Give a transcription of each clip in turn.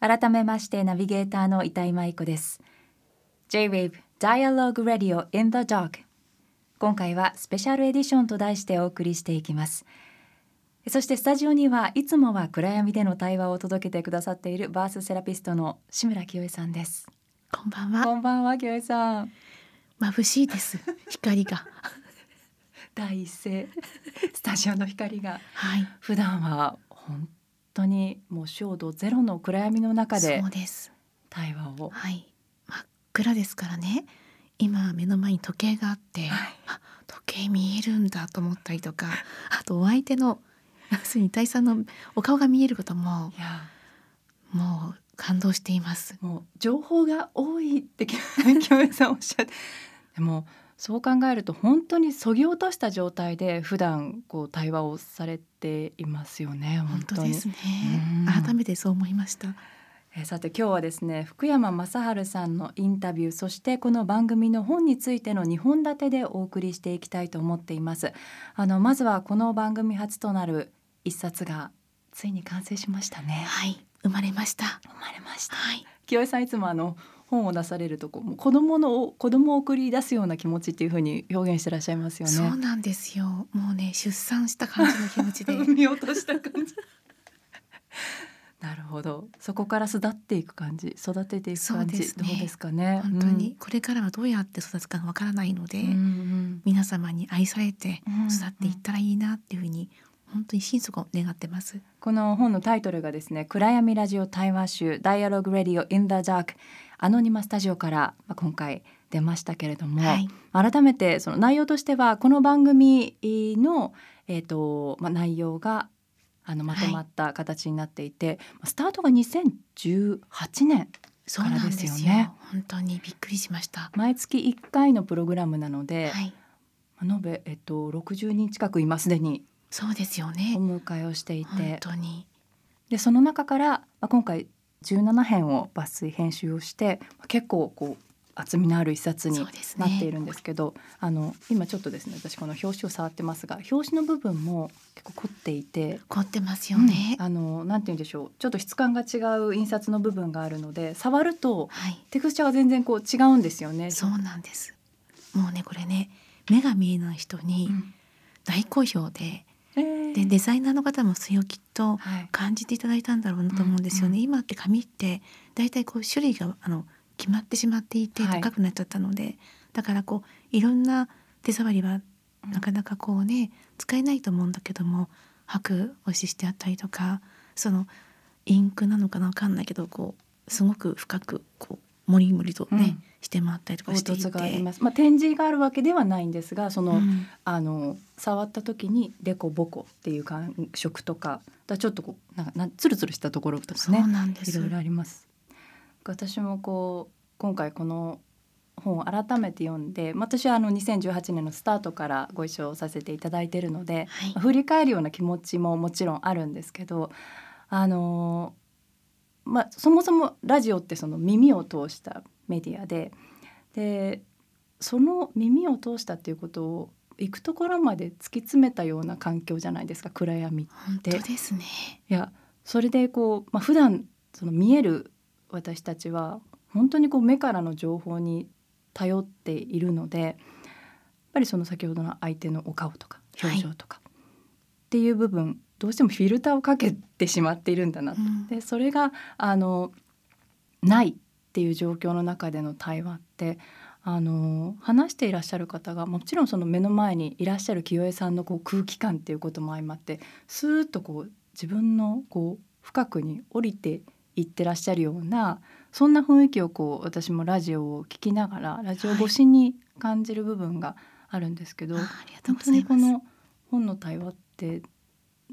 改めましてナビゲーターの板井舞子です J-Wave Dialogue Radio in the Dark 今回はスペシャルエディションと題してお送りしていきますそしてスタジオにはいつもは暗闇での対話を届けてくださっているバースセラピストの志村清江さんですこんばんは。こんばんは清江さん眩しいです。光が。第一声スタジオの光がはい。普段は本当にもう照度ゼロの暗闇の中で。対話をはい。真っ暗ですからね。今目の前に時計があって、はいあ時計見えるんだと思ったりとか、あとお相手の 要するに大さんのお顔が見えることももう感動しています。もう情報が多いって清江 さんおっしゃってでもそう考えると本当にそぎ落とした状態で普段こう対話をされていますよね本本当ですねうん。改めてそう思いました。えーさて今日はですね福山雅治さんのインタビューそしてこの番組の本についての2本立てでお送りしていきたいと思っていますあのまずはこの番組初となる一冊がついに完成しましたねはい。生まれました。生まれましたはい。清江さんいつもあの本を出されるとこう子供の子供を送り出すような気持ちっていう風に表現してらっしゃいますよね。そうなんですよ。もうね出産した感じの気持ちで。見落とした感じ。なるほど。そこから育っていく感じ、育てていく感じ、そうねどうですかね。本当にこれからはどうやって育つかわからないので、うん、うん皆様に愛されてうん育っていったらいいなっていうふうに本当に心底願ってます。この本のタイトルがですね、暗闇ラジオ対話集 Dialogue Radio in the Dark アノニマスタジオからまあ今回出ましたけれども、はい、改めてその内容としてはこの番組の、えーとまあ、内容があのまとまった形になっていて、スタートが2018年からですよね。本当にびっくりしました。毎月1回のプログラムなので、はい、まあ延べ、えっと、60人近く今すでにそうですよおね。迎えをしてい本て当に。でその中から、まあ、今回17編を抜粋編集をしてまあ結構こう厚みのある一冊に。なっているんですけど、あの今ちょっとですね私この表紙を触ってますが表紙の部分も結構凝っていて、凝ってますよね。うんあのなんて言うんでしょうちょっと質感が違う印刷の部分があるので触るとはい、テクスチャーが全然こう違うんですよね。そうなんです。もうねこれね目が見えない人にうん大好評で、えーでデザイナーの方もそれをきっとはい。感じていただいたんだろうなと思うんですよね。うんうん。今って紙ってだいたいこう種類があの決まってしまっていてはい。高くなっちゃったので、だからこういろんな手触りはうんなかなかこうね使えないと思うんだけども白押ししてあったりとかそのインクなのかなわかんないけどこうすごく深くこうもりもりとね、うん。してもらったりとかしていて。凹凸があります。まあ展示があるわけではないんですが、その、うん。あの触った時にデコボコっていう感触とか、だちょっとこうなんかなんつるつるしたところとかそうね、なんです。いろいろあります。私もこう今回この本を改めて読んで、まあ私はあの2018年のスタートからご一緒させていただいているので、はい。振り返るような気持ちももちろんあるんですけど、あのまあそもそもラジオってその耳を通したメディアで、でその耳を通したっていうことを行くところまで突き詰めたような環境じゃないですか暗闇って本当ですね。いやそれでこう、まあ普段その見える私たちは本当にこう目からの情報に頼っているのでやっぱりその先ほどの相手のお顔とか表情とか、っていう部分どうしてもフィルターをかけてしまっているんだなと。うんでそれがあのないっていう状況の中での対話ってあの話していらっしゃる方がもちろんその目の前にいらっしゃる清江さんのこう空気感っていうことも相まってスーッとこう自分のこう深くに降りていってらっしゃるようなそんな雰囲気をこう私もラジオを聞きながらラジオ越しに感じる部分があるんですけど、あありがとう本当に。この本の対話って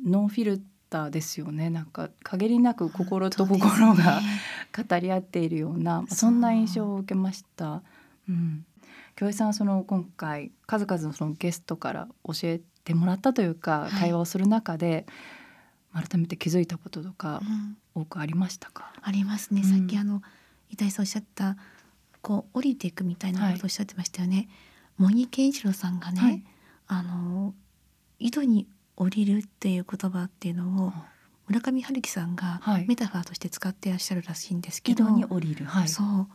ノンフィルターですよね。なんか限りなく心と心がね。語り合っているような、まあそんな印象を受けました。うん、京江さんはその今回数々のそのゲストから教えてもらったというか、はい。対話をする中で改めて気づいたこととかうん。多くありましたか？ありますね、うん。さっきあの板井さんおっしゃったこう降りていくみたいなことをおっしゃってましたよね、茂木健一郎さんがね、はい。あの井戸に降りるっていう言葉っていうのを村上春樹さんがはいメタファーとして使ってらっしゃるらしいんですけど、井戸に降りる。はい。そう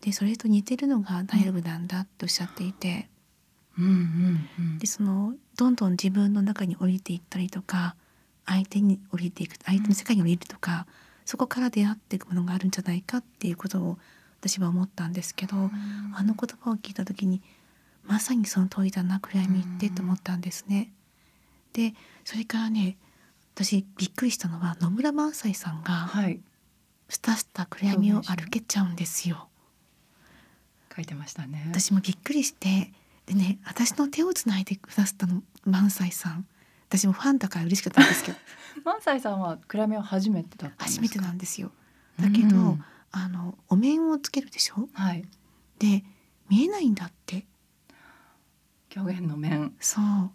でそれと似てるのがダイアログなんだっておっしゃっていて、うんうんうんで。そのどんどん自分の中に降りていったりとか相手に降りていく相手の世界に降りるとか、そこから出会っていくものがあるんじゃないかっていうことを私は思ったんですけど、あの言葉を聞いた時にまさにその通りだな暗闇ってと思ったんですね。でそれからね私びっくりしたのは野村萬斎さんがはい。スタスタ暗闇を歩けちゃうんですよ。書いてましたね。私もびっくりしてでね私の手をつないでくださったの萬斎さん私もファンだから嬉しかったんですけど 萬斎さんは暗闇は初めてだったんですか？初めてなんですよ。だけど、うんあのお面をつけるでしょ？はい。で見えないんだって狂言の面。そう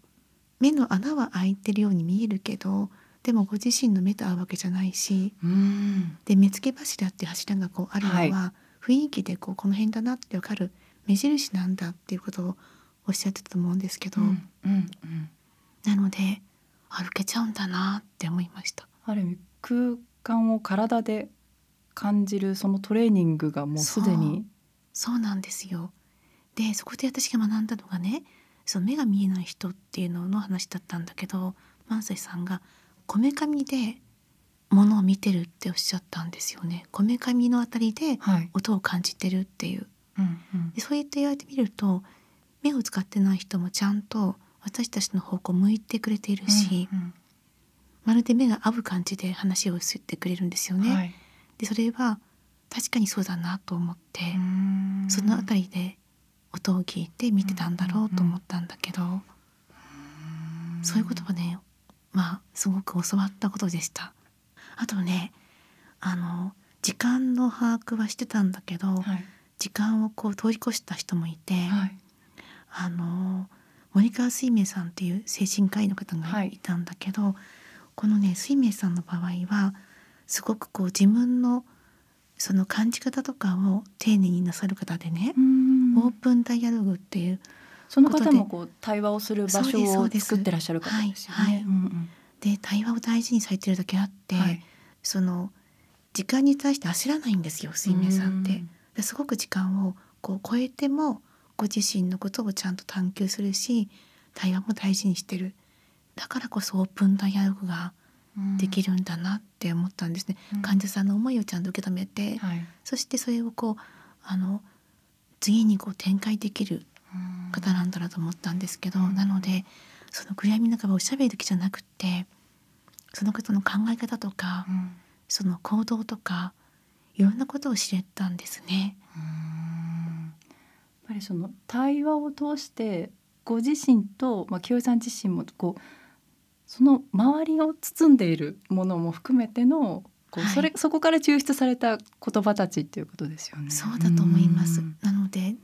目の穴は開いてるように見えるけどでもご自身の目と合うわけじゃないしうん。で目付け柱って柱がこうあるのは、は雰囲気でこうこの辺だなってわかる目印なんだっていうことをおっしゃってたと思うんですけど、うんうんうん。なので歩けちゃうんだなって思いました。ある意味空間を体で感じるそのトレーニングがもうすでに。そうなんですよ。でそこで私が学んだのがねその目が見えない人っていうのの話だったんだけど萬斎さんがこめかみで物を見てるっておっしゃったんですよね。こめかみのあたりではい。音を感じてるっていう。うんうんでそう言って言われてみると目を使ってない人もちゃんと私たちの方向を向いてくれているし、うんまるで目が合う感じで話をしてくれるんですよね。うんはい。でそれは確かにそうだなと思って。うんそのあたりで音を聞いて見てたんだろうと思ったんだけど、そういうことはねまあすごく教わったことでした。あとねあの時間の把握はしてたんだけど、はい。時間をこう通り越した人もいて、はい。あの森川水明さんっていう精神科医の方がはいいたんだけど、このね水明さんの場合はすごくこう自分のその感じ方とかを丁寧になさる方でね、うんオープンダイアログっていうその方もこう対話をする場所を作ってらっしゃる方ですよね。はいはい。うんうん。で対話を大事にされてるだけあって、はい。その時間に対して焦らないんですよ水明さんって。ですごく時間をこう超えてもご自身のことをちゃんと探求するし対話も大事にしてる。だからこそオープンダイアログがうん。できるんだなって思ったんですね、うん。患者さんの思いをちゃんと受け止めて、はい。そしてそれをこうあの次にこう展開できるうん方なんだなと思ったんですけど、うん。なのでその暗闇の中はおしゃべりだけじゃなくってその方の考え方とか、うん。その行動とかいろんなことを知れたんですね。うん。やっぱりその対話を通してご自身と、まあ、清井さん自身もこうその周りを包んでいるものも含めてのこう、はいそれそこから抽出された言葉たちっていうことですよね。そうだと思いますうん。なので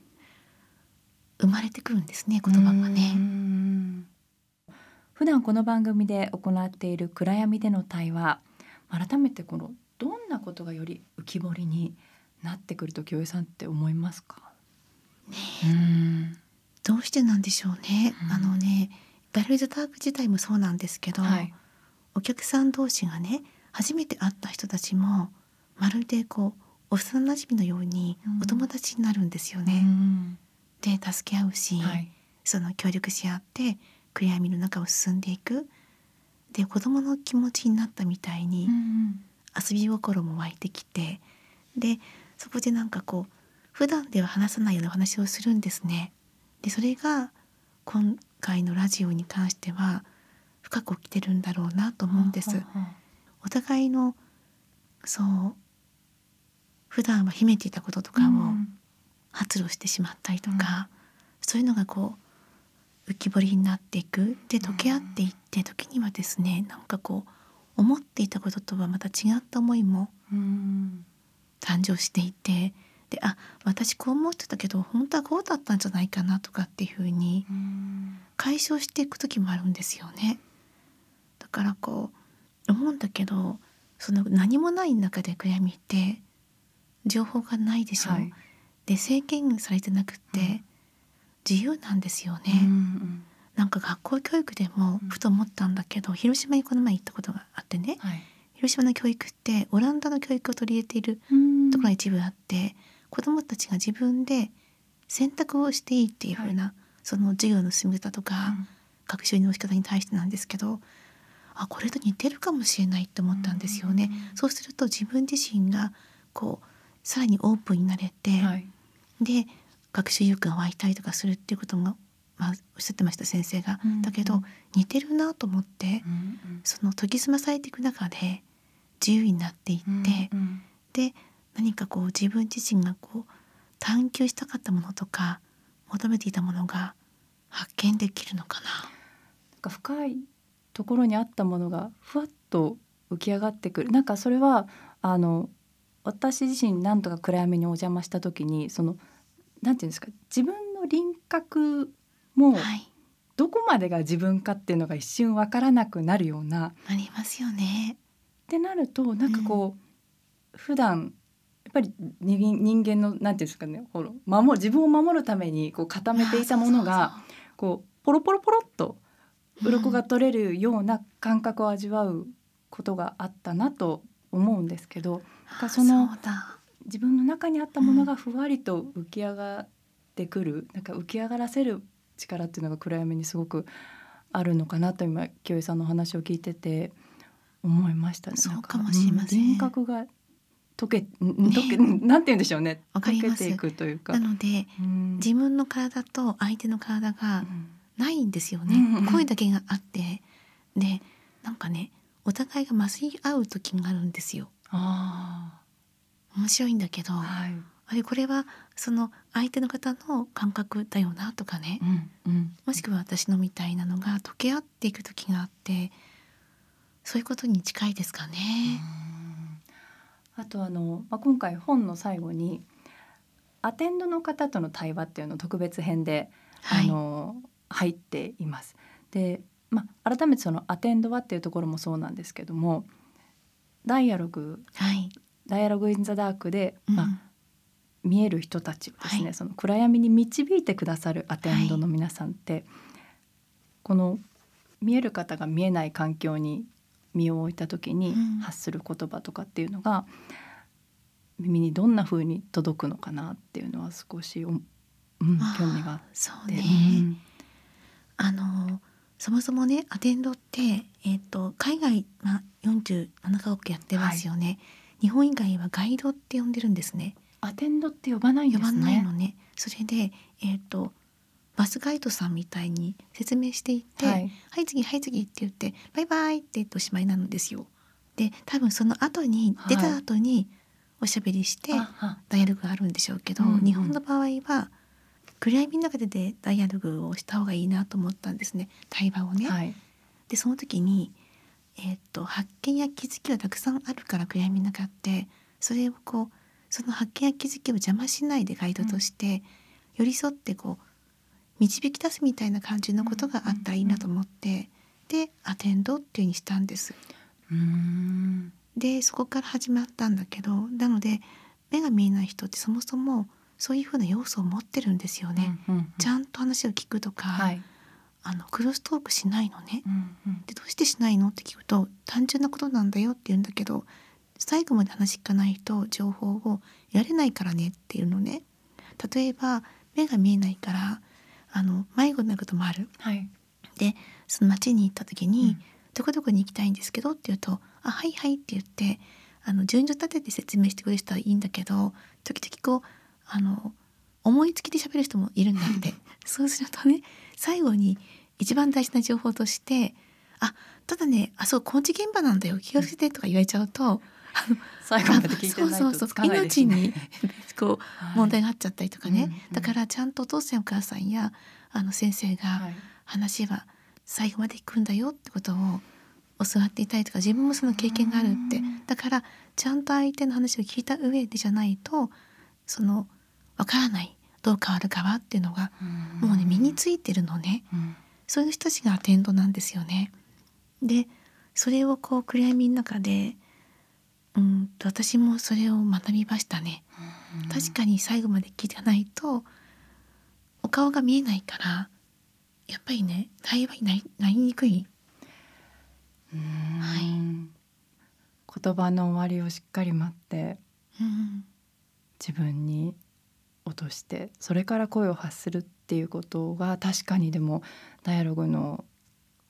生まれてくるんですね言葉がうね。ん普段この番組で行っている暗闇での対話改めてこのどんなことがより浮き彫りになってくると清江さんって思いますか、うんどうしてなんでしょうね。うんあのねガルイズターク自体もそうなんですけど、はいお客さん同士がね初めて会った人たちもまるでこう幼馴染のようにうんお友達になるんですようね。んで助け合うし、はいその協力し合って暗闇の中を進んでいく。で子供の気持ちになったみたいに、うん遊び心も湧いてきてでそこでなんかこう普段では話さないようなお話をするんですね。でそれが今回のラジオに関しては深く起きてるんだろうなと思うんです。はあはあお互いのそう普段は秘めていたこととかをうん。発露してしまったりとか、そういうのがこう浮き彫りになっていく。で溶け合っていって時にはですねなんかこう思っていたこととはまた違った思いもうん。誕生していてであ私こう思ってたけど本当はこうだったんじゃないかなとかっていうふうにうん。解消していく時もあるんですよね。だからこう思うんだけどその何もない中で暗闇って情報がないでしょ、はい。で制限されてなくって、うん。自由なんですよね。うんなんか学校教育でもうん。ふと思ったんだけど、広島にこの前行ったことがあってね。はい。広島の教育ってオランダの教育を取り入れているうん。ところが一部あって、子どもたちが自分で選択をしていいっていう風な、その授業の進め方とか、学習の仕方に対してなんですけどあこれと似てるかもしれないって思ったんですよね。そうすると自分自身がこうさらにオープンになれて、はいで学習意欲が湧いたりとかするっていうことが、まあ、おっしゃってました先生が。うんだけど似てるなと思って、うんその研ぎ澄まされていく中で自由になっていって、うんうんで何かこう自分自身がこう探求したかったものとか求めていたものが発見できるのかな。なんか深いところにあったものがふわっと浮き上がってくる。なんかそれはあの私自身なんとか暗闇にお邪魔した時にそのなんていうんですか自分の輪郭もはい、どこまでが自分かっていうのが一瞬わからなくなるようなありますよね。ってなるとなんかこう、普段やっぱり人人間のなんていうんですかねほら守る自分を守るためにこう固めていたものがこうポロポロポロっと鱗が取れるような感覚を味わうことがあったなと思うんですけどあその自分の中にあったものがふわりと浮き上がってくる、なんか浮き上がらせる力っていうのが暗闇にすごくあるのかなと今清江さんのお話を聞いてて思いましたね。そうかもしれませんう輪郭が溶け、ん溶け、なんて言うんでしょうね。わかります溶けていくというか。なのでうん自分の体と相手の体がうんないんですよね、うん。うん声だけがあって。でなんかねお互いが麻酔合う時があるんですよ。あ面白いんだけど、あ、はい。あれこれはその相手の方の感覚だよなとかね、うんうん。もしくは私のみたいなのが溶け合っていく時があってそういうことに近いですかね。あとあの、まあ、今回本の最後にアテンドの方との対話っていうのを特別編で、はい。あの入っています。で、まあ、改めてそのアテンドはっていうところもそうなんですけどもダイアログはい、ダイアログ・イン・ザ・ダークで、うん。まあ、見える人たちをですね、はい。その暗闇に導いてくださるアテンドの皆さんって、この見える方が見えない環境に身を置いた時にうん。発する言葉とかっていうのが、耳にどんな風に届くのかなっていうのは少しお、うん、興味があっそうて。ね、あのそもそもねアテンドって、えっと海外、まあ、47カ国やってますよね、日本以外はガイドって呼んでるんですね。アテンドって呼ばないんですね。呼ばないのね。それでえっ、とバスガイドさんみたいに説明していって「ははいい、次はい次」って言って「バイバイ」って言っておしまいなんですよ。で多分その後にはい。出た後におしゃべりして、ダイアログがあるんでしょうけど、うんうん。日本の場合は暗闇の中ででダイアログをした方がいいなと思ったんですね対話をね。はい。でその時に、えーっと発見や気づきはたくさんあるから暗闇の中ってそれをこうその発見や気づきを邪魔しないでガイドとして、寄り添ってこう導き出すみたいな感じのことがあったらいいなと思って、でアテンドっていうにしたんです。でそこから始まったんだけどなので目が見えない人ってそもそもそういうふうな要素を持ってるんですよね。うんうんうんちゃんと話を聞くとか、はい。あのクロストークしないのね。うんうんでどうしてしないのって聞くと単純なことなんだよって言うんだけど最後まで話聞かないと情報を得られないからねっていうのね例えば目が見えないからあの迷子になることもあるはい。でその町に行った時に、うんどこどこに行きたいんですけどって言うと「あはいはい」って言ってあの順序立てて説明してくれる人はいいんだけど時々こうあの思いつきで喋る人もいるんだって。そうするとね最後に一番大事な情報として「あただねあそう工事現場なんだよ気をつけて」とか言われちゃうと最後まで聞いてないとつかないですね。命に こう問題があっちゃったりとかね、うんうんだからちゃんとお父さんお母さんやあの先生がはい。話は最後まで聞くんだよってことを教わっていたりとか自分もその経験があるって。うん。だからちゃんと相手の話を聞いた上でじゃないとそのわからないどう変わるかはっていうのがもうね身についてるのね。うん。そういう人たちがアテンドなんですよね。でそれをこう暗闇の中でうんと私もそれを学びましたね。確かに最後まで聞いてないとお顔が見えないからやっぱりね対話になりなりにくい。うん。はい。言葉の終わりをしっかり待ってうん。自分に落としてそれから声を発するっていうことが確かにでもダイアログの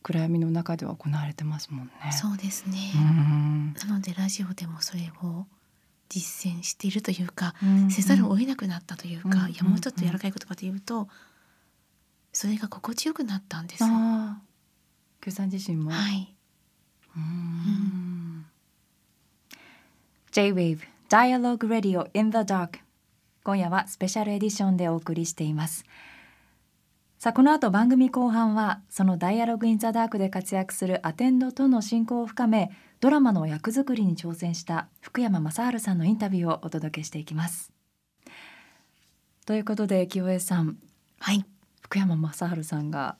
暗闇の中では行われてますもんね。そうですね、うん。なのでラジオでもそれを実践しているというか、うんせざるを得なくなったというか、うんいやもうちょっと柔らかい言葉で言うと、それが心地よくなったんです。はあさん自身も？い、うーん。J-Wave Dialogue Radio in the Dark 今夜はスペシャルエディションでお送りしています。さあこの後番組後半はその Dialogue in the Dark で活躍するアテンドとの親交を深めドラマの役作りに挑戦した福山雅治さんのインタビューをお届けしていきます。ということで清江さん。はい、福山雅治さんが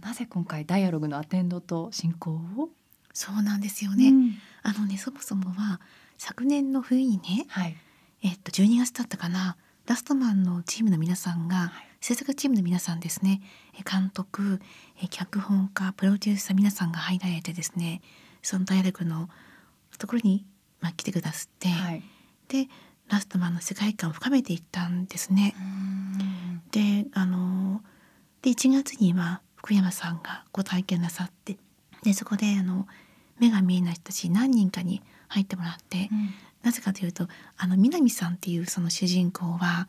なぜ今回ダイアログのアテンドと進行を？そうなんですよね。うん。あのねそもそもは昨年の冬にね、はいえっと12月だったかな、ラストマンのチームの皆さんが、はい。制作チームの皆さんですね、え監督、え脚本家、プロデューサー皆さんが入られてですね、そのダイアログのところにまあ来てくださって、はい。でラストマンの世界観を深めていったんですね。であので1月には福山さんがご体験なさってでそこであの目が見えない人たち何人かに入ってもらって、なぜかというとあの南さんっていうその主人公は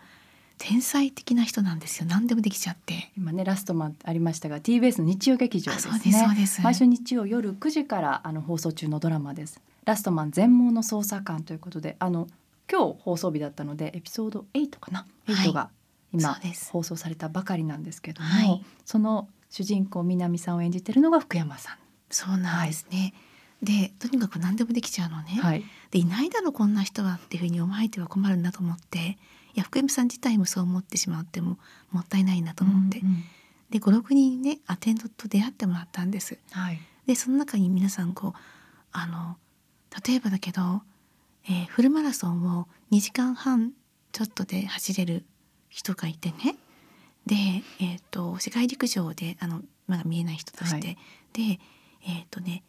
天才的な人なんですよ。何でもできちゃって。今ねラストマンありましたが TBS の日曜劇場ですね。あそうです毎週日曜夜9時からあの放送中のドラマです。ラストマン全盲の捜査官ということであの今日放送日だったのでエピソード8かな？はい。8が今、そうです。放送されたばかりなんですけども、はい。その主人公南さんを演じてるのが福山さん。そうなんですね。でとにかく何でもできちゃうのね。はい。でいないだろうこんな人はっていうふうに思われては困るなと思っていや福山さん自体もそう思ってしまってももったいないなと思って、うんうんで56人ねアテンドと出会ってもらったんです。はい。でその中に皆さんこうあの例えばだけど、えーフルマラソンを2時間半ちょっとで走れる人がいてね。で、えー、と世界陸上であのまだ見えない人として、はい。でえっ、とね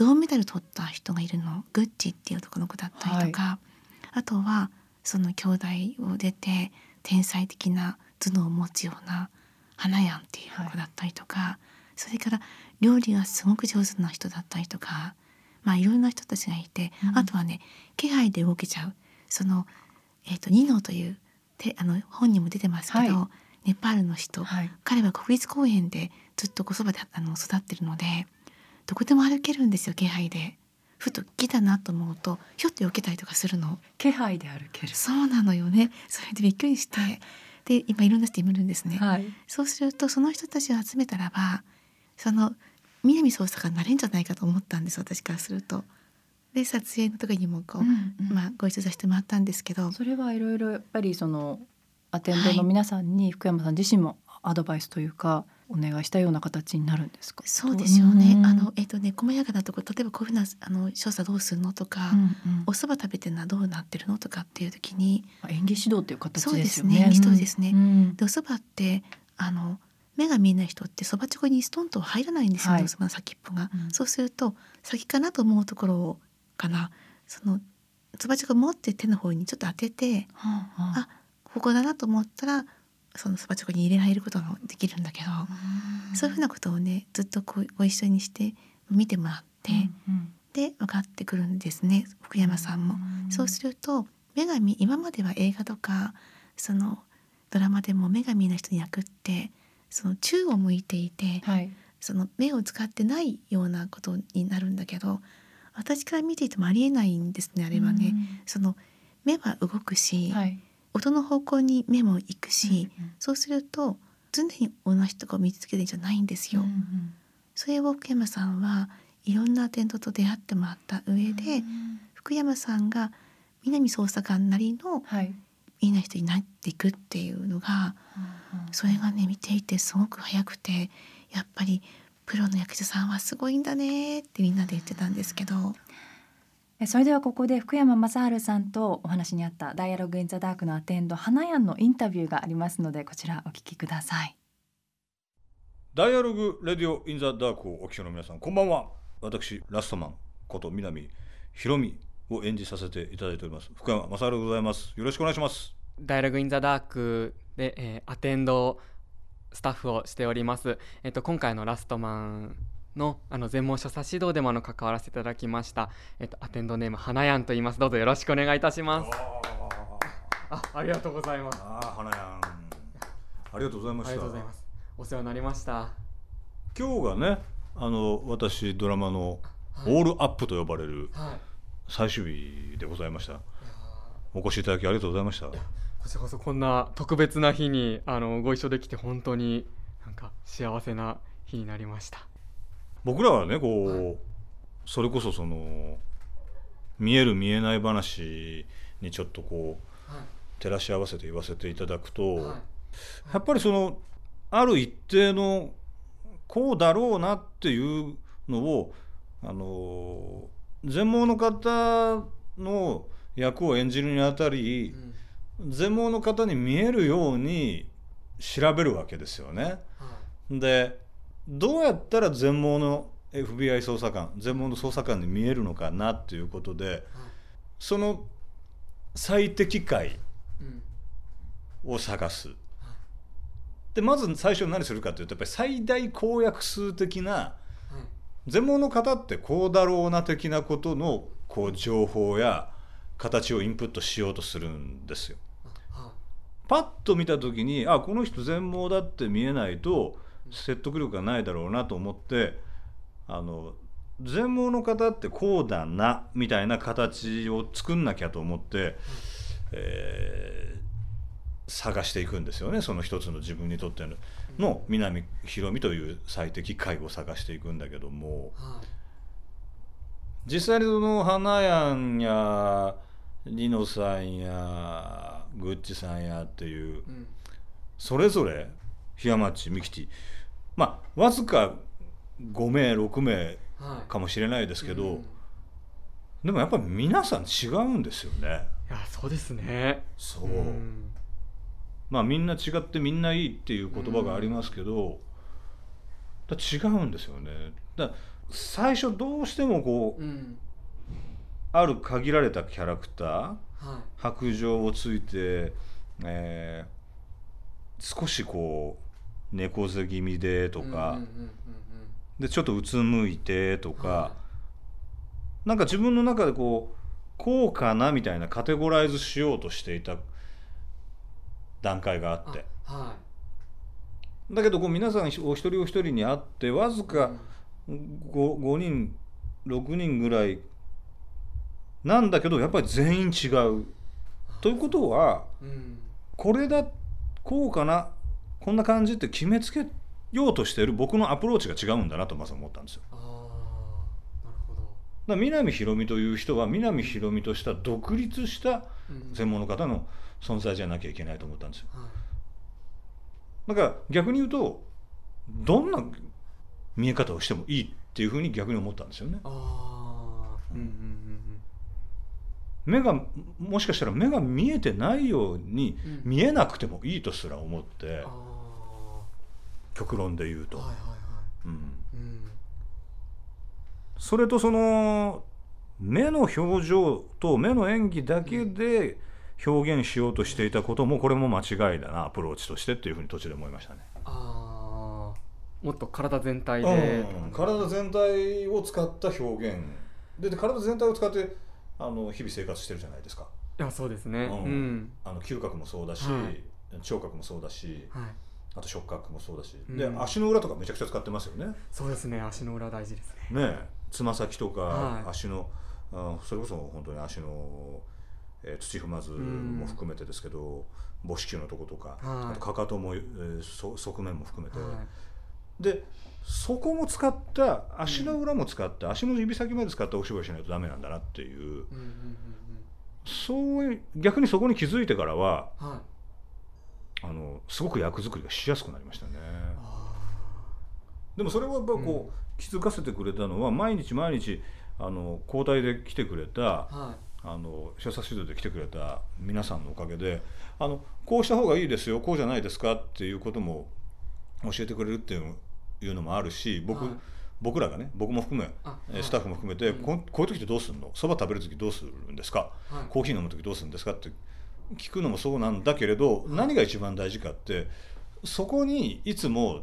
銅メダル取った人がいるの？グッチっていう男の子だったりとか、あとはその兄弟を出て天才的な頭脳を持つような花やんっていう子だったりとか、それから料理がすごく上手な人だったりとか。まあいろんな人たちがいて、うん。あとはね気配で動けちゃう。その、えー、とニノというてあの本にも出てますけど、はネパールの人、はい。彼は国立公園でずっと子育てあの育ってるのでどこでも歩けるんですよ気配で。ふと来たなと思うとひょっと避けたりとかするの。気配で歩ける。そうなのよね。それでびっくりして。で今いろんな人いるんですね、はい。そうするとその人たちを集めたらばその南捜査官になれんじゃないかと思ったんです私からすると。で撮影の時にもこう、うんうん。まあ、ご一緒させてもらったんですけど。それはいろいろやっぱりそのアテンドの皆さんに福山さん自身もアドバイスというかお願いしたような形になるんですか？そうですよね。うんあのえっ、とね細やかなところ例えばこういうふうなあの調査どうするのとか、うんうん。お蕎麦食べてるのはどうなってるのとかっていう時に演技指導っていう形でよね。ですすね演技指導ですね。うん。でお蕎麦ってあの目が見えない人って蕎麦ちょこにストンと入らないんですよね、はい。お蕎麦の先っぽが。うん。そうすると先かなと思うところをかな。その蕎麦ちょこ持って手の方にちょっと当ててはあはあ。あここだなと思ったらその蕎麦ちょこに入れられることができるんだけど、そういうふうなことをねずっとこうご一緒にして見てもらって、うんで分かってくるんですね福山さんも。うん。そうすると目が見今までは映画とかそのドラマでも目が見えない人に役ってその宙を向いていてはい。その目を使ってないようなことになるんだけど私から見ていてもありえないんですねあれはね。その目は動くうし、んはい音の方向に目も行くし、うんうん。そうすると常に同じとこを見つけるんじゃないんですよ。うんうん。それを福山さんはいろんなアテンドと出会ってもらった上で、うん福山さんが南捜査官なりのはい。見えない人になっていくっていうのがそれがね見ていてすごく早くてやっぱりプロの役者さんはすごいんだねってみんなで言ってたんですけど。えそれではここで福山雅治さんとお話にあった「ダイアログ・イン・ザ・ダーク」のアテンド花屋のインタビューがありますのでこちらお聞きください。ダイアログレディオインザダークをお聞きの皆さんこんばんは私ラストマンこと南ひろみを演じさせていただいております福山雅治でございますよろしくお願いしますダイアログインザダークで、えーアテンドスタッフをしております。えっと今回のラストマンのあの全問所作指導でもあの関わらせていただきました。えっとアテンドネーム花やんと言います。どうぞよろしくお願いいたします。あ、ありがとうございます。ああ花やんありがとうございまあしたりがとうございます。お世話になりました。今日がねあの私ドラマの「オールアップ」と呼ばれるはい。最終日でございましたお越しいただきありがとうございましたこちらこそこんな特別な日にあのご一緒できて本当になんか幸せな日になりました。僕らはねこう、それこそその見える見えない話にちょっとこうはい。照らし合わせて言わせていただくと、はい。やっぱりそのある一定のこうだろうなっていうのをあの全盲の方の役を演じるにあたりうん全盲の方に見えるように調べるわけですよね。はい。でどうやったら全盲の FBI 捜査官全盲の捜査官に見えるのかなっていうことでその最適解うん。を探す。でまず最初に何するかというとやっぱり最大公約数的なはい。全盲の方ってこうだろうな的なことのこう情報や形をインプットしようとするんですよ。はパッと見た時にあこの人全盲だって見えないと説得力がないだろうなと思ってあの全盲の方ってこうだなみたいな形を作んなきゃと思って、えー探していくんですよねその一つの自分にとってのの南弘美という最適解を探していくんだけどもはい。実際にその花やんやリノさんやグッチさんやっていううん。それぞれ檜山町ミキティまあわずか5名6名はい。かもしれないですけど、うんでもやっぱり皆さん違うんですよね。いやそうですね。そう、んまあみんな違ってみんないいっていう言葉がありますけど、だ違うんですよね。だ最初どうしてもこううん。ある限られたキャラクターはい。白状をついて、えー少しこう猫背気味でとか、でちょっとうつむいてとか、はなんか自分の中でこうこうかなみたいなカテゴライズしようとしていた段階があって。あはだけどこう皆さんお一人お一人に会ってわずい。か 5, 5人6人ぐらい。なんだけどやっぱり全員違う。ということはうん。これだこうかなこんな感じって決めつけようとしてる僕のアプローチが違うんだなとまず思ったんですよ。ああなるほど。だから南ひろみという人は南ひろみとした独立したうん専門の方の存在じゃなきゃいけないと思ったんですよ。はいだから逆に言うとどんな見え方をしてもいいっていうふうに逆に思ったんですよね。ああ。うんうんうん目がもしかしたら目が見えてないようにうん見えなくてもいいとすら思ってうん。あ極論で言うと、あ。はいはいはうん、い。うん。それとその目の表情と目の演技だけで表現しようとしていたこともこれも間違いだなアプローチとしてっていうふうに途中で思いましたね。ああ。もっと体全体で。うん体全体を使った表現でで体全体を使ってあの日々生活してるじゃないですかいやそうですね。ううんん。あの嗅覚もそうだし、はい聴覚もそうだしはい。あと触覚もそうだし、うんで足の裏とかめちゃくちゃ使ってますよねそうですね。足の裏大事ですね。ねえつま先とか、はい足のあそれこそ本当に足の、えー土踏まずも含めてですけど、母子球のとことか、はいあとかかとも、えーそ側面も含めて、はい。でそこも使った足の裏も使って、足の指先まで使ったお芝居しないとダメなんだなっていううんうんうんそういう逆にそこに気づいてからはうん。はい。あのすごく役作りがしやすくなりましたね。あでもそれはやっぱこう、うん。気づかせてくれたのは毎日毎日あの交代で来てくれたあ。はい。あの小冊指導で来てくれた皆さんのおかげであのこうした方がいいですよこうじゃないですかっていうことも教えてくれるっていういうのもあるし僕、はい。僕らがね僕も含めあえースタッフも含めて、うん。こういう時ってどうするの？そば食べる時どうするんですか？はい。コーヒー飲む時どうするんですかって聞くのもそうなんだけれど何が一番大事かってそこにいつも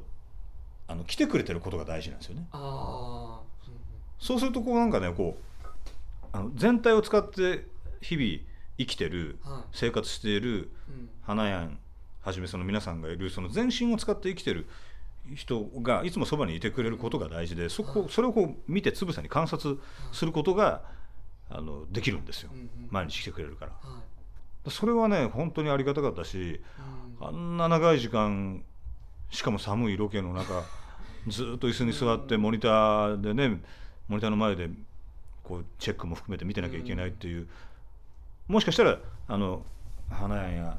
あの来てくれてることが大事なんですよね。あそうするとこうなんかねこうあの全体を使って日々生きてるあはい。生活しているうん。花屋はじめその皆さんがいるその全身を使って生きてる人がいつもそばにいてくれることが大事でそこそれをこう見てつぶさに観察することがあのできるんですよ。うんうん。毎日来てくれるから。はいそれはね本当にありがたかったしうん。あんな長い時間しかも寒いロケの中 ずっと椅子に座ってモニターでねモニターの前でこうチェックも含めて見てなきゃいけないっていう。もしかしたらあの花屋や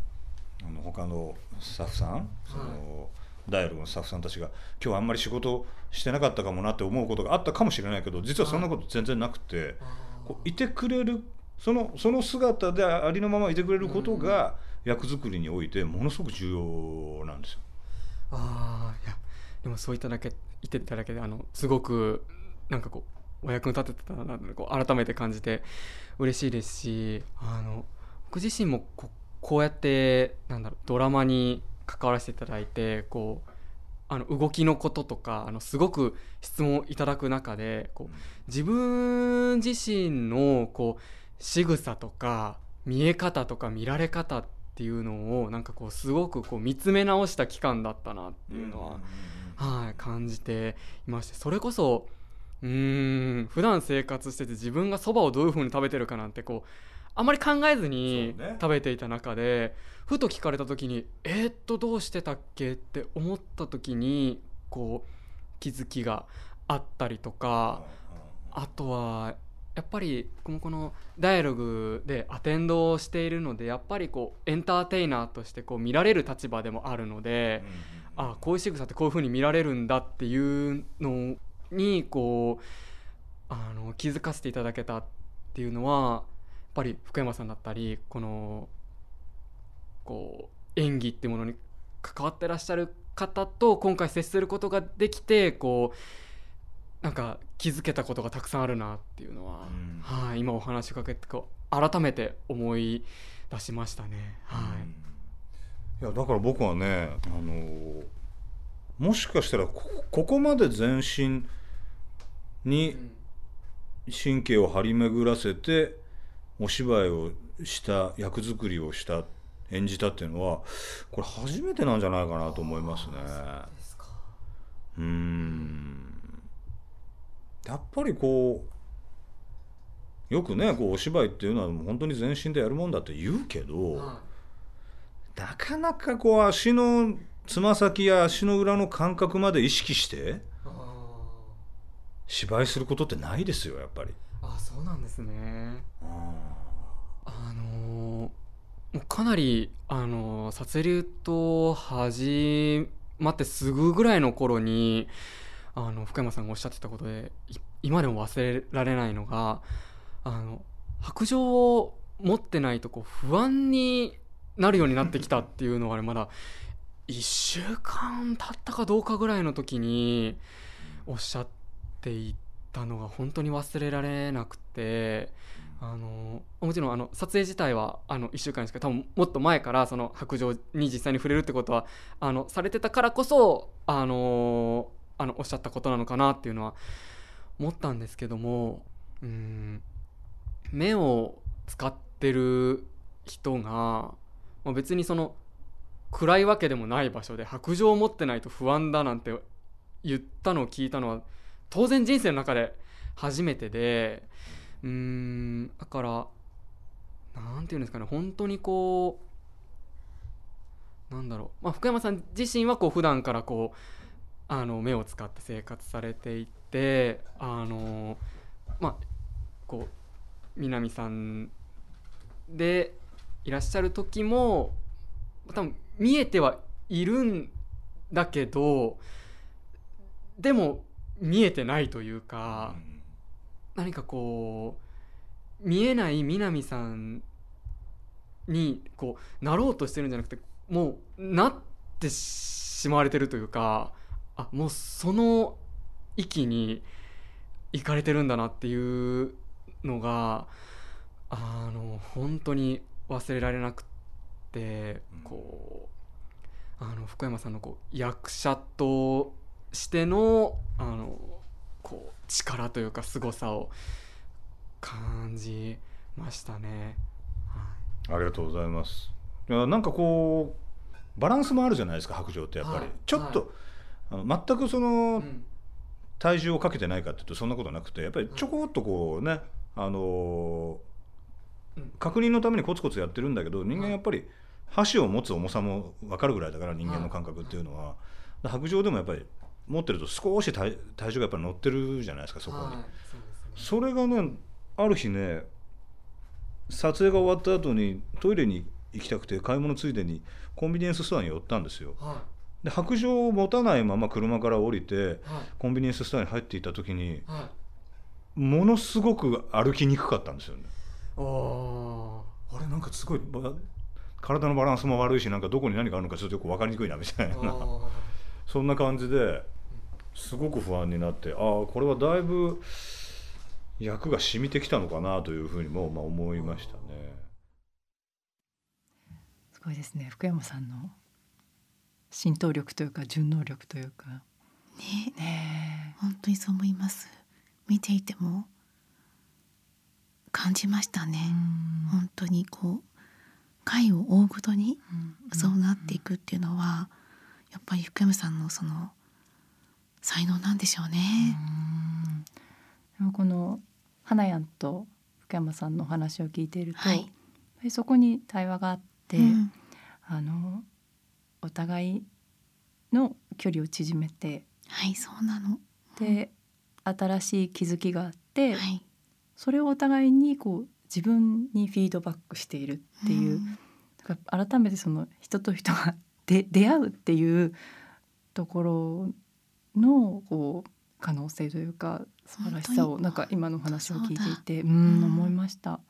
あの他のスタッフさんそのダイアログのスタッフさんたちが今日あんまり仕事してなかったかもなって思うことがあったかもしれないけど実はそんなこと全然なくてこういてくれるそのその姿でありのままいてくれることが役作りにおいてものすごく重要なんですよ。あーいやでもそういっただけ言っていただけであのすごくなんかこうお役に立ててたなこう改めて感じて嬉しいですしあの僕自身もここうやってなんだろうドラマに関わらせていただいてこうあの動きのこととかあのすごく質問いただく中でこう自分自身のこう仕草とか見え方とか見られ方っていうのをなんかこうすごくこう見つめ直した期間だったなっていうのは、はい、感じていましてそれこそうーん普段生活してて自分がそばをどういう風に食べてるかなんてこうあまり考えずに食べていた中で、ふと聞かれた時に「えーっとどうしてたっけ?」って思った時にこう気づきがあったりとか。あとはやっぱりこのこのダイアログでアテンドをしているのでやっぱりこうエンターテイナーとしてこう見られる立場でもあるので、あこういう仕草ってこういう風に見られるんだっていうのにこうあの気づかせていただけたっていうのはやっぱり福山さんだったりこのこう演技っていうものに関わってらっしゃる方と今回接することができてこうなんか気づけたことがたくさんあるなっていうのは、うん。はい今お話しかけてこう改めて思い出しましたね。はい、いやだから僕はねあのもしかしたらこここまで全身に神経を張り巡らせてお芝居をした役作りをした演じたっていうのはこれ初めてなんじゃないかなと思いますね。ですか。うーんやっぱりこうよくねこうお芝居っていうのは本当に全身でやるもんだって言うけど、はなかなかこう足のつま先や足の裏の感覚まで意識して芝居することってないですよやっぱり。ああそうなんですね。ああのーもうかなり、あのー撮影と始まってすぐぐらいの頃にあの福山さんがおっしゃってたことで今でも忘れられないのがあの白状を持ってないとこう不安になるようになってきたっていうのはねまだ1週間経ったかどうかぐらいの時におっしゃっていたのが本当に忘れられなくて。あのもちろんあの撮影自体はあの1週間しか多分もっと前からその白状に実際に触れるってことはあのされてたからこそあのあのおっしゃったことなのかなっていうのは思ったんですけどもうん目を使ってる人が、まあ、別にその暗いわけでもない場所で白状を持ってないと不安だなんて言ったのを聞いたのは当然人生の中で初めてで。うーんだからなんていうんですかね本当にこうなんだろう、まあ、福山さん自身はこう普段からこうあの目を使って生活されていてあのまあこう南さんでいらっしゃる時も多分見えてはいるんだけどでも見えてないというか。何かこう見えない南さんにこうなろうとしてるんじゃなくてもうなってしまわれてるというかあもうその域に行かれてるんだなっていうのがあの本当に忘れられなくってうん。こうあの福山さんのこう役者としてのあのこう力というか凄さを感じましたね。はありがとうございます。いやなんかこうバランスもあるじゃないですか白状ってやっぱり、はい。ちょっと、あの全くその体重をかけてないかっていうとそんなことなくてやっぱりちょこっとこうね、あの確認のためにコツコツやってるんだけど人間やっぱり箸を持つ重さも分かるぐらいだから人間の感覚っていうのは、白状でもやっぱり持ってると少し体体重がやっぱり乗ってるじゃないですかそこに。はいそれがねある日ね撮影が終わった後にトイレに行きたくて買い物ついでにコンビニエンスストアに寄ったんですよ。はで白状を持たないまま車から降りていはい。コンビニエンスストアに入っていった時にはい。ものすごく歩きにくかったんですよね。おおあれなんかすごいば体のバランスも悪いしなんかどこに何があるのかちょっとよく分かりにくいなみたいな。ー。そんな感じですごく不安になってああこれはだいぶ役が染みてきたのかなというふうにもまあ思いましたね。すごいですね。福山さんの浸透力というか順応力というか。ね。ね本当にそう思います。見ていても。感じましたね、本当にこう回を追うごとにそうなっていくっていうのはやっぱり福山さんのその才能なんでしょうね。でもこの花やんと福山さんのお話を聞いていると、はい。そこに対話があって、うん。あのお互いの距離を縮めて。はいそうなの。で新しい気づきがあって、はい、それをお互いにこう自分にフィードバックしているっていう、ん。だから改めてその人と人がで出会うっていうところのこう可能性というか素晴らしさをなんか今のお話を聞いていてううんん。思いました。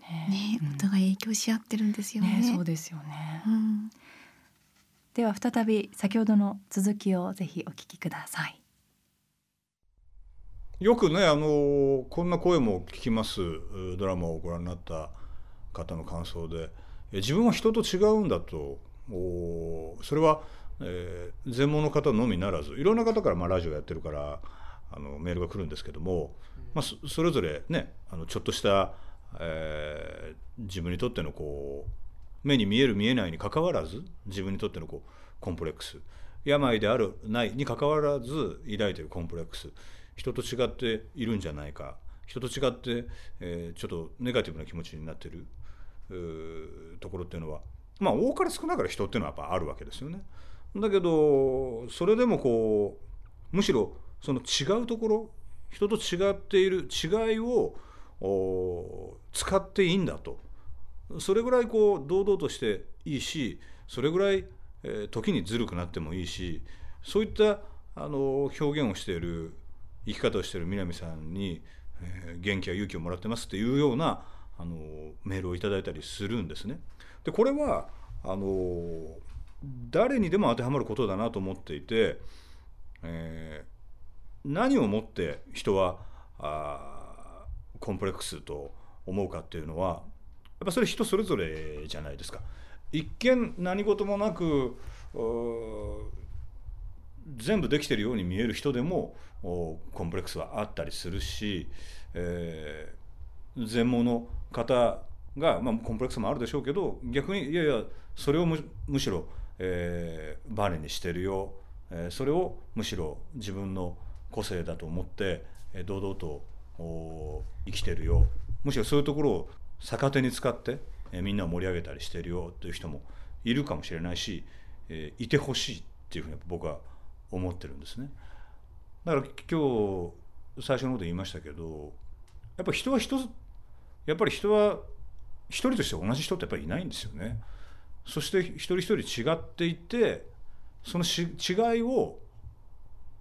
ね、うん。お互い影響し合ってるんですよね。ねそうですよね。うんでは再び先ほどの続きをぜひお聞きください。よくねあのこんな声も聞きます。ドラマをご覧になった方の感想で。自分は人と違うんだと。それは、えー全盲の方のみならずいろんな方から、まあ、ラジオやってるからあのメールが来るんですけども、まあ、そそれぞれねあのちょっとした、えー自分にとってのこう目に見える見えないにかかわらず自分にとってのこうコンプレックス。病であるないにかかわらず抱いているコンプレックス。人と違っているんじゃないか。人と違って、えーちょっとネガティブな気持ちになっているところっていうのは。まあ多かれ少なかれ人っていうのはやっぱあるわけですよね。だけどそれでもこうむしろその違うところ人と違っている違いを使っていいんだと。それぐらいこう堂々としていいしそれぐらい、えー時にずるくなってもいいしそういったあの表現をしている生き方をしている南さんに、えー元気や勇気をもらってますっていうようなあのメールをいただいたりするんですね。でこれはあの誰にでも当てはまることだなと思っていて、えー何をもって人はあコンプレックスと思うかっていうのはっぱそれ人それぞれじゃないですか。一見何事もなく全部できてるように見える人でもコンプレックスはあったりするし、えー全盲の方が、まあ、コンプレックスもあるでしょうけど逆にいやいやそれをむしろ、えーバネにしてるよ、えーそれをむしろ自分の個性だと思って、えー堂々と生きてるよむしろそういうところを逆手に使って、えみんなを盛り上げたりしてるよという人もいるかもしれないし、えいてほしいっていうふうに僕は思ってるんですね。だから今日最初のこと言いましたけどやっぱり人は人やっぱり人は一人として同じ人ってやっぱりいないんですよね。そして一人一人違っていてそのし違いを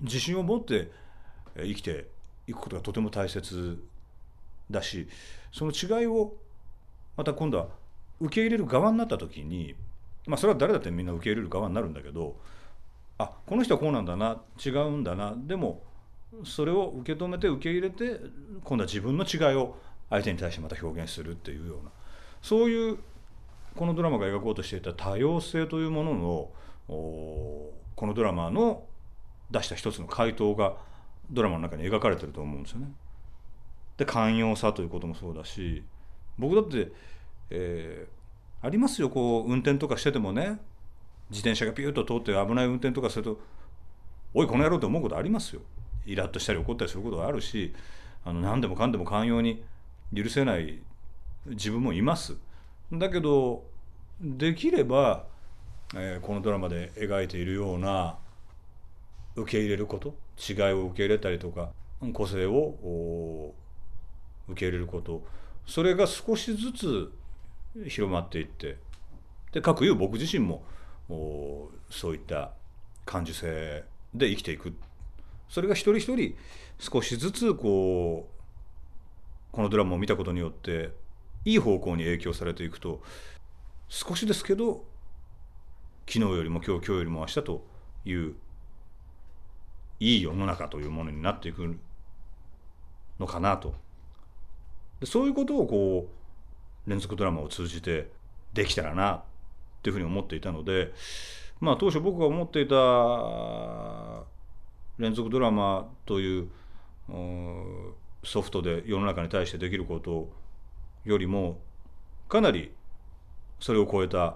自信を持って生きていくことがとても大切だしその違いをまた今度は受け入れる側になった時にまあそれは誰だってみんな受け入れる側になるんだけどあこの人はこうなんだな違うんだなでもそれを受け止めて受け入れて今度は自分の違いを相手に対してまた表現するっていうようなそういうこのドラマが描こうとしていた多様性というもののこのドラマの出した一つの回答がドラマの中に描かれてると思うんですよね。で寛容さということもそうだし僕だって、えー、ありますよこう運転とかしててもね自転車がピューッと通って危ない運転とかすると「おいこの野郎」って思うことありますよ。イラッとしたり怒ったりすることがあるしあの何でもかんでも寛容に許せない自分もいます。だけどできれば、えー、このドラマで描いているような受け入れること違いを受け入れたりとか個性を受け入れることそれが少しずつ広まっていってでかくいう僕自身もそういった感受性で生きていく。それが一人一人少しずつこうこのドラマを見たことによっていい方向に影響されていくと少しですけど昨日よりも今日今日よりも明日といういい世の中というものになっていくのかなとでそういうことをこう連続ドラマを通じてできたらなっていうふうに思っていたのでまあ当初僕が思っていた連続ドラマというソフトで世の中に対してできることよりもかなりそれを超えた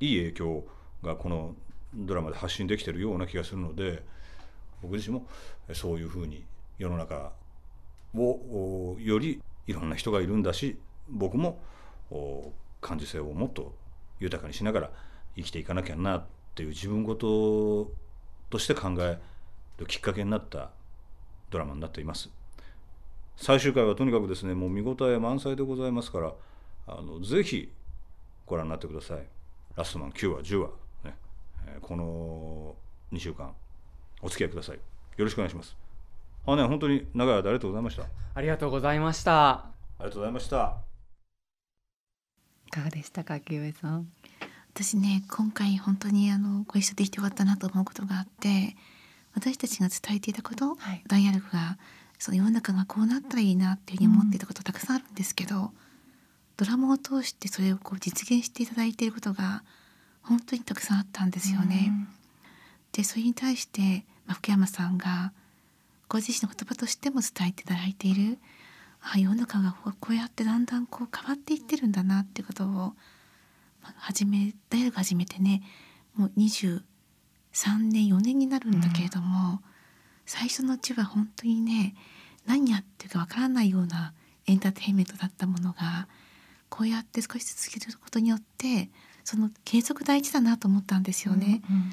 いい影響がこのドラマで発信できてるような気がするので僕自身もそういうふうに世の中をよりいろんな人がいるんだし僕も感受性をもっと豊かにしながら生きていかなきゃなっていう自分事として考えるきっかけになったドラマになっています。最終回はとにかくですねもう見応え満載でございますからあのぜひご覧になってください。ラストマン9話10話ね、えこの2週間お付き合いください。よろしくお願いします。あね本当に長い間ありがとうございました。ありがとうございました。ありがとうございました。いかがでしたか清江さん？私ね今回本当にあのご一緒できてよかったなと思うことがあって私たちが伝えていたこと、はい、ダイアログがその世の中がこうなったらいいなっていうふうに思っていたことたくさんあるんですけど、うん、ドラマを通してそれをこう実現していただいていることが本当にたくさんあったんですよね。うん、でそれに対して、まあ、福山さんがご自身の言葉としても伝えていただいている。あ世の中がこうやってだんだんこう変わっていってるんだなってことを、まあ、始め大学始めてねもう23年4年になるんだけれども、うん、最初のうちは本当にね何やってるかわからないようなエンターテインメントだったものがこうやって少し続けることによってその継続大事だなと思ったんですよね。うんうん、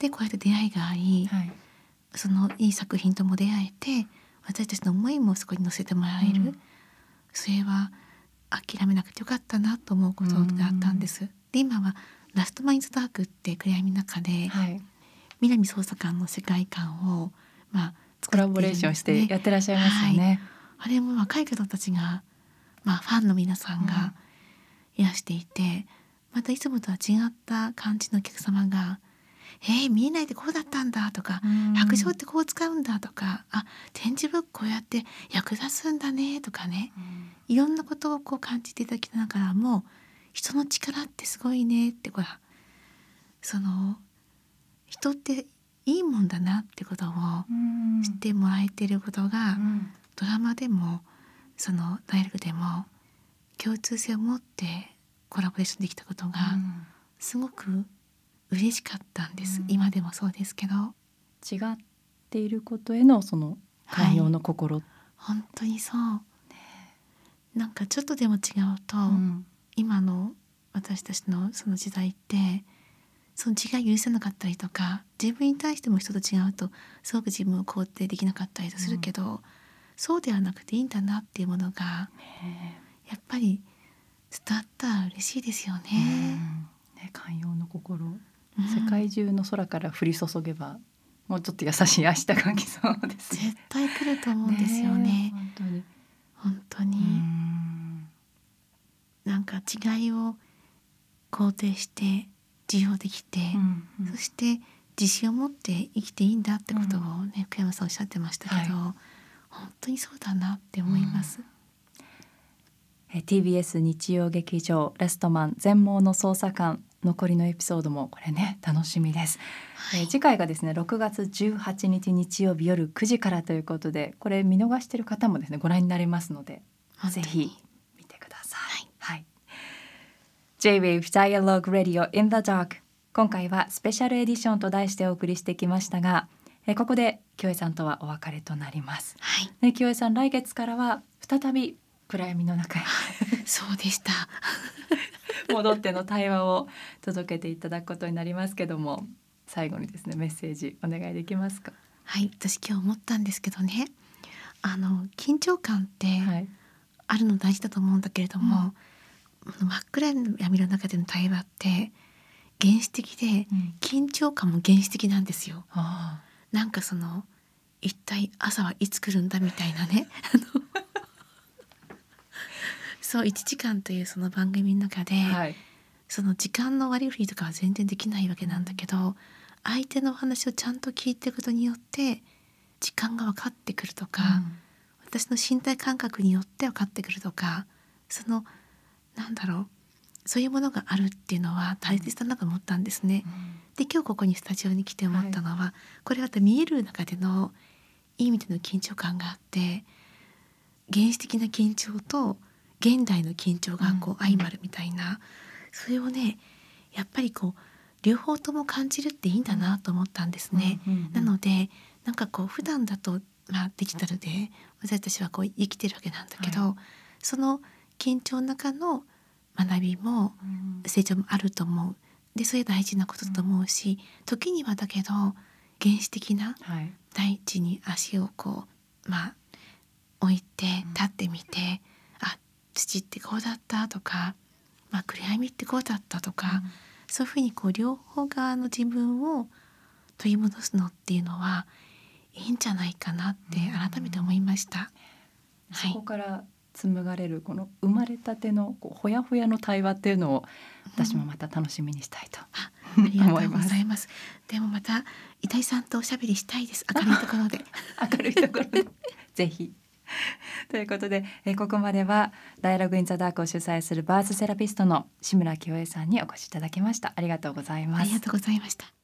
でこうやって出会いがあり、はいそのいい作品とも出会えて私たちの思いもそこに乗せてもらえる、うん、それは諦めなくてよかったなと思うことがあったんです。うん、で今は「ラストマインズダーク」って暗闇の中で、はい、南捜査官の世界観を、まあ、コラボレーションしてやってらっしゃいますよね。はい、あれも若い方たちが、まあ、ファンの皆さんがいらしていて、うん、またいつもとは違った感じのお客様がえー、見えないでこうだったんだとか、白状ってこう使うんだとかあ展示ブックこうやって役立つんだねとかね、いろんなことをこう感じていただきながらも人の力ってすごいねってほらその人っていいもんだなってことを知ってもらえてることが、ドラマでもその大学でも共通性を持ってコラボレーションできたことがすごく嬉しかったんです、うん、今でもそうですけど。違っていることへのその寛容の心、はい、本当にそう、ね、なんかちょっとでも違うと、うん、今の私たちのその時代ってその違い許せなかったりとか自分に対しても人と違うとすごく自分を肯定できなかったりするけど、うん、そうではなくていいんだなっていうものが、やっぱり伝わったら嬉しいですよね。ね寛容の心世界中の空から降り注げばもうちょっと優しい明日が来そうです、ね、絶対来ると思うんですよね。ね本当に。本当に。なんか違いを肯定して受容できて、うんうん、そして自信を持って生きていいんだってことをね、福山さんおっしゃってましたけど、は本当にそうだなって思います。えー TBS 日曜劇場レストマン全盲の捜査官残りのエピソードもこれね楽しみです、えー次回がですね6月18日日曜日夜9時からということでこれ見逃している方もですねご覧になれますのでぜひ見てください。はい。J-Wave Dialogue Radio in the Dark 今回はスペシャルエディションと題してお送りしてきましたが、えーここで清江さんとはお別れとなります。はい、ね、清江さん来月からは再び暗闇の中へ そうでした。戻っての対話を届けていただくことになりますけども最後にですねメッセージお願いできますか？はい、私今日思ったんですけどね。あの緊張感ってはい。あるの大事だと思うんだけれども、真っ暗闇の中での対話って原始的でうん緊張感も原始的なんですよ。あなんかその一体朝はいつ来るんだみたいなね。そう1時間というその番組の中で、あ。はい。その時間の割り振りとかは全然できないわけなんだけど相手のお話をちゃんと聞いていくことによって時間が分かってくるとか、私の身体感覚によって分かってくるとかそのなんだろうそういうものがあるっていうのは大切だなと思ったんですね。で今日ここにスタジオに来て思ったのは、これまた見える中でのいい意味での緊張感があって原始的な緊張と現代の緊張がこう相まるみたいな、それをねやっぱりこう両方とも感じるっていいんだなと思ったんですね。なのでなんかこう普段だと、まあ、デジタルで私たちはこう生きてるわけなんだけど、その緊張の中の学びもうん。成長もあると思う。でそれ大事なことだと思うし、時にはだけど原始的なはい。大地に足をこうまあ置いて立ってみて、あ土ってこうだったとか、まあ、暗闇ってこうだったとか、そういうふうにこう両方側の自分を取り戻すのっていうのはいいんじゃないかなって改めて思いました。はいそこから紡がれるこの生まれたてのこうほやほやの対話っていうのを私もまた楽しみにしたいと。あありがとうございます。でもまた伊井さんとおしゃべりしたいです。明るいところで。明るいところで ぜひ。ということで、えここまではダイアログインザダークを主催するバースセラピストの志村清江さんにお越しいただきました。ありがとうございますありが。とうございました。